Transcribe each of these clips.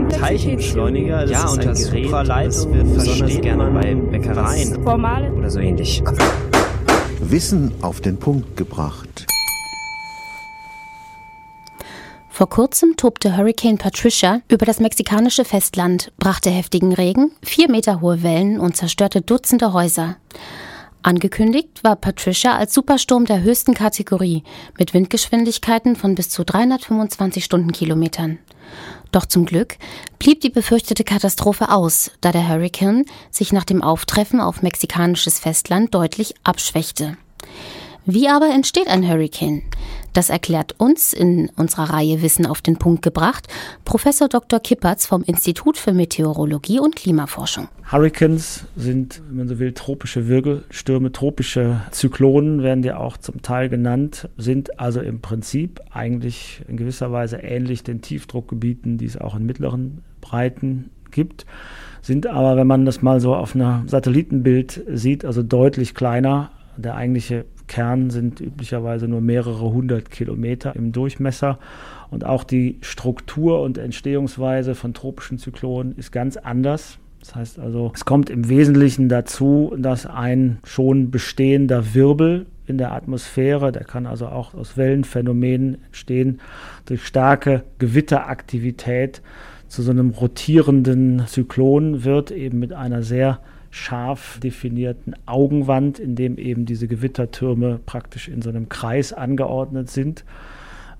ein Teilchenbeschleuniger. Das ja, ist und ein das Gerät, Supraleitung das wird besonders gerne bei Bäckereien Formale oder so ähnlich. Wissen auf den Punkt gebracht. Vor kurzem tobte Hurricane Patricia über das mexikanische Festland, brachte heftigen Regen, vier Meter hohe Wellen und zerstörte Dutzende Häuser. Angekündigt war Patricia als Supersturm der höchsten Kategorie mit Windgeschwindigkeiten von bis zu 325 Stundenkilometern. Doch zum Glück blieb die befürchtete Katastrophe aus, da der Hurrikan sich nach dem Auftreffen auf mexikanisches Festland deutlich abschwächte. Wie aber entsteht ein Hurricane? Das erklärt uns in unserer Reihe Wissen auf den Punkt gebracht Professor Dr. Kippertz vom Institut für Meteorologie und Klimaforschung. Hurricanes sind, wenn man so will, tropische Wirbelstürme, tropische Zyklonen werden ja auch zum Teil genannt, sind also im Prinzip eigentlich in gewisser Weise ähnlich den Tiefdruckgebieten, die es auch in mittleren Breiten gibt sind aber, wenn man das mal so auf einer Satellitenbild sieht, also deutlich kleiner. Der eigentliche Kern sind üblicherweise nur mehrere hundert Kilometer im Durchmesser. Und auch die Struktur und Entstehungsweise von tropischen Zyklonen ist ganz anders. Das heißt also, es kommt im Wesentlichen dazu, dass ein schon bestehender Wirbel in der Atmosphäre, der kann also auch aus Wellenphänomenen entstehen, durch starke Gewitteraktivität zu so einem rotierenden Zyklon wird, eben mit einer sehr scharf definierten Augenwand, in dem eben diese Gewittertürme praktisch in so einem Kreis angeordnet sind.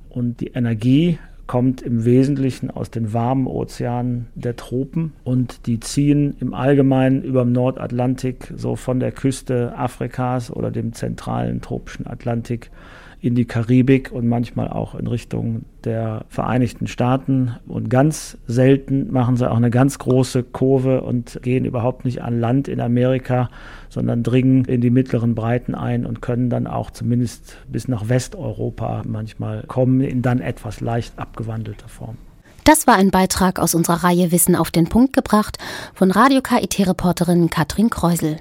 Und die Energie kommt im Wesentlichen aus den warmen Ozeanen der Tropen und die ziehen im Allgemeinen über dem Nordatlantik, so von der Küste Afrikas oder dem zentralen tropischen Atlantik in die Karibik und manchmal auch in Richtung der Vereinigten Staaten. Und ganz selten machen sie auch eine ganz große Kurve und gehen überhaupt nicht an Land in Amerika, sondern dringen in die mittleren Breiten ein und können dann auch zumindest bis nach Westeuropa manchmal kommen, in dann etwas leicht abgewandelter Form. Das war ein Beitrag aus unserer Reihe Wissen auf den Punkt gebracht von Radio KIT-Reporterin Katrin Kreusel.